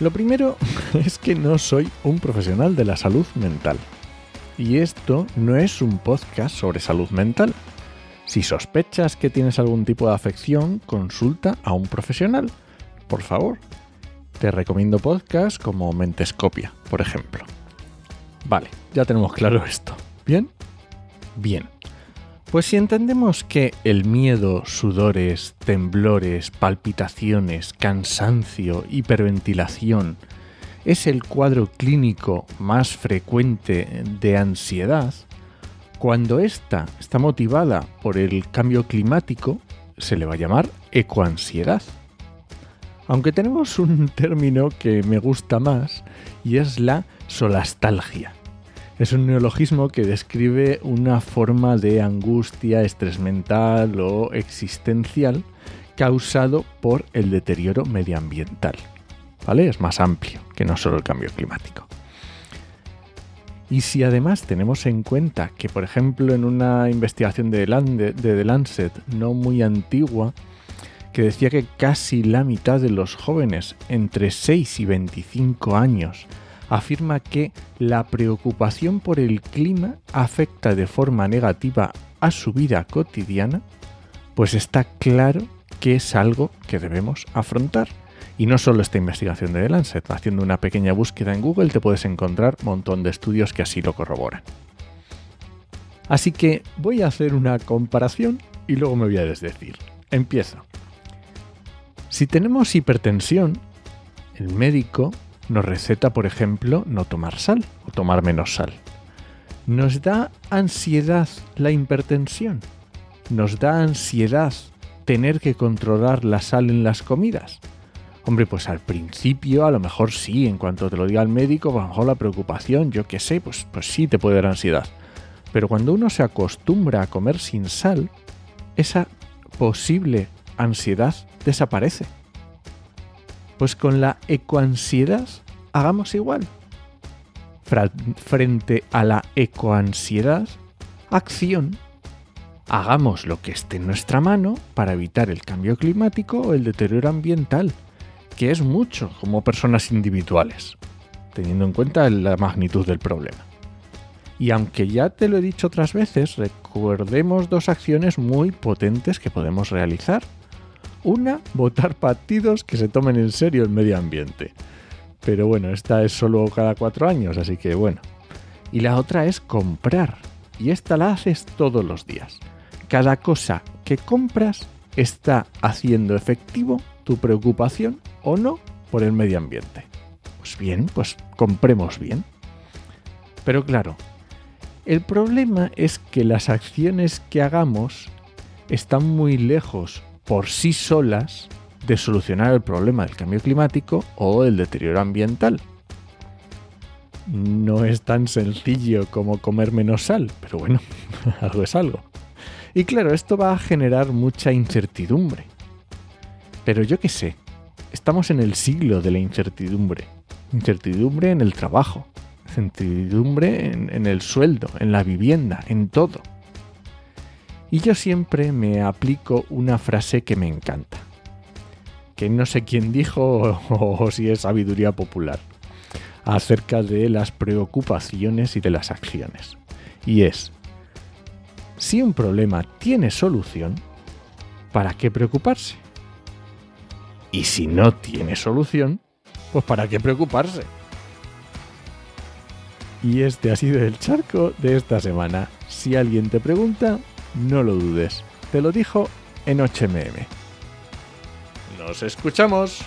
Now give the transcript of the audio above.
Lo primero es que no soy un profesional de la salud mental. Y esto no es un podcast sobre salud mental. Si sospechas que tienes algún tipo de afección, consulta a un profesional, por favor. Te recomiendo podcasts como Mentescopia, por ejemplo. Vale, ya tenemos claro esto. ¿Bien? Bien. Pues si entendemos que el miedo, sudores, temblores, palpitaciones, cansancio, hiperventilación es el cuadro clínico más frecuente de ansiedad, cuando ésta está motivada por el cambio climático, se le va a llamar ecoansiedad. Aunque tenemos un término que me gusta más y es la solastalgia. Es un neologismo que describe una forma de angustia, estrés mental o existencial causado por el deterioro medioambiental. ¿Vale? Es más amplio que no solo el cambio climático. Y si además tenemos en cuenta que, por ejemplo, en una investigación de The Lancet no muy antigua, que decía que casi la mitad de los jóvenes entre 6 y 25 años afirma que la preocupación por el clima afecta de forma negativa a su vida cotidiana, pues está claro que es algo que debemos afrontar. Y no solo esta investigación de The Lancet, haciendo una pequeña búsqueda en Google te puedes encontrar un montón de estudios que así lo corroboran. Así que voy a hacer una comparación y luego me voy a desdecir. Empiezo. Si tenemos hipertensión, el médico nos receta, por ejemplo, no tomar sal o tomar menos sal. ¿Nos da ansiedad la hipertensión? ¿Nos da ansiedad tener que controlar la sal en las comidas? Hombre, pues al principio a lo mejor sí, en cuanto te lo diga el médico, a lo mejor la preocupación, yo qué sé, pues, pues sí te puede dar ansiedad. Pero cuando uno se acostumbra a comer sin sal, esa posible ansiedad desaparece. Pues con la ecoansiedad hagamos igual. Frente a la ecoansiedad, acción. Hagamos lo que esté en nuestra mano para evitar el cambio climático o el deterioro ambiental, que es mucho como personas individuales, teniendo en cuenta la magnitud del problema. Y aunque ya te lo he dicho otras veces, recordemos dos acciones muy potentes que podemos realizar una, votar partidos que se tomen en serio el medio ambiente. Pero bueno, esta es solo cada cuatro años, así que bueno. Y la otra es comprar. Y esta la haces todos los días. Cada cosa que compras está haciendo efectivo tu preocupación o no por el medio ambiente. Pues bien, pues compremos bien. Pero claro, el problema es que las acciones que hagamos están muy lejos por sí solas de solucionar el problema del cambio climático o el deterioro ambiental. No es tan sencillo como comer menos sal, pero bueno, algo es algo. Y claro, esto va a generar mucha incertidumbre. Pero yo qué sé, estamos en el siglo de la incertidumbre. Incertidumbre en el trabajo, incertidumbre en, en el sueldo, en la vivienda, en todo. Y yo siempre me aplico una frase que me encanta, que no sé quién dijo o, si es sabiduría popular, acerca de las preocupaciones y de las acciones. Y es, si un problema tiene solución, ¿para qué preocuparse? Y si no tiene solución, pues ¿para qué preocuparse? Y este ha sido el charco de esta semana. Si alguien te pregunta, no lo dudes. Te lo dijo en HMM. ¡Nos escuchamos!